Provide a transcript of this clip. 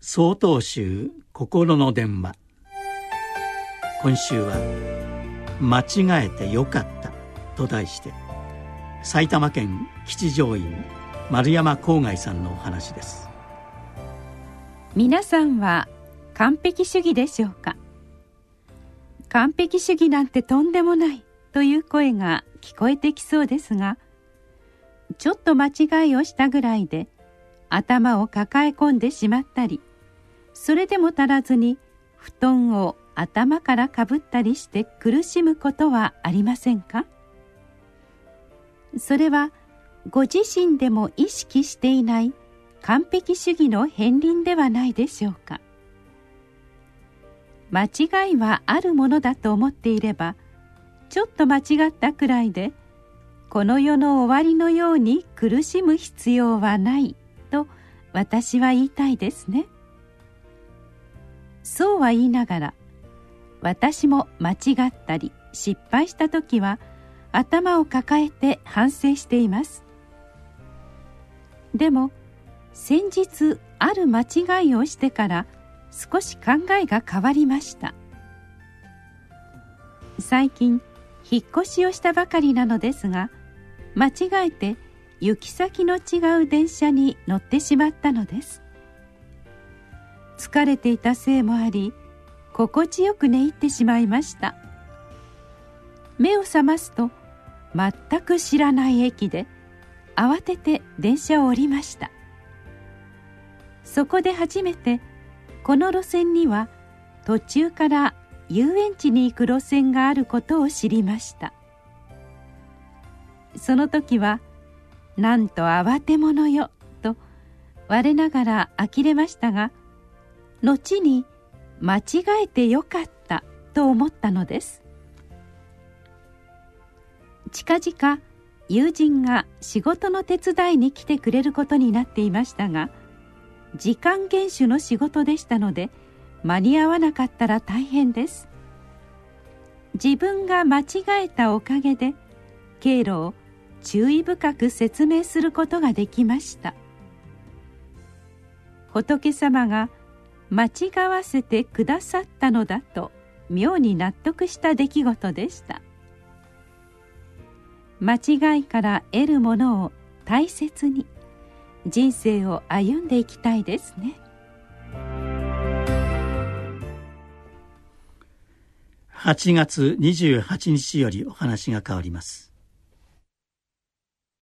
総統集心の電話。今週は「間違えてよかった」と題して埼玉県吉祥院丸山郊外さんのお話です。皆さんは完璧主義でしょうか？完璧主義なんてとんでもないという声が聞こえてきそうですがちょっと間違いをしたぐらいで頭を抱え込んでしまったりそれでも足らずに布団を頭からかぶったりして苦しむことはありませんか？それはご自身でも意識していない完璧主義の片鱗ではないでしょうか？間違いはあるものだと思っていればちょっと間違ったくらいでこの世の終わりのように苦しむ必要はないと私は言いたいですね。そうは言いながら私も間違ったり失敗した時は頭を抱えて反省しています。でも先日ある間違いをしてから少し考えが変わりました。最近引っ越しをしたばかりなのですが間違えて行き先の違う電車に乗ってしまったのです。疲れていたせいもあり心地よく寝入ってしまいました。目を覚ますと全く知らない駅で慌てて電車を降りました。そこで初めてこの路線には途中から遊園地に行く路線があることを知りました。その時はなんと慌て者よと我ながら呆れましたが後に間違えてよかったと思ったのです。近々友人が仕事の手伝いに来てくれることになっていましたが時間厳守の仕事でしたので間に合わなかったら大変です。自分が間違えたおかげで経路を注意深く説明することができました。仏様が間違わせてくださったのだと妙に納得した出来事でした。間違いから得るものを大切に人生を歩んでいきたいですね。8月28日よりお話が変わります。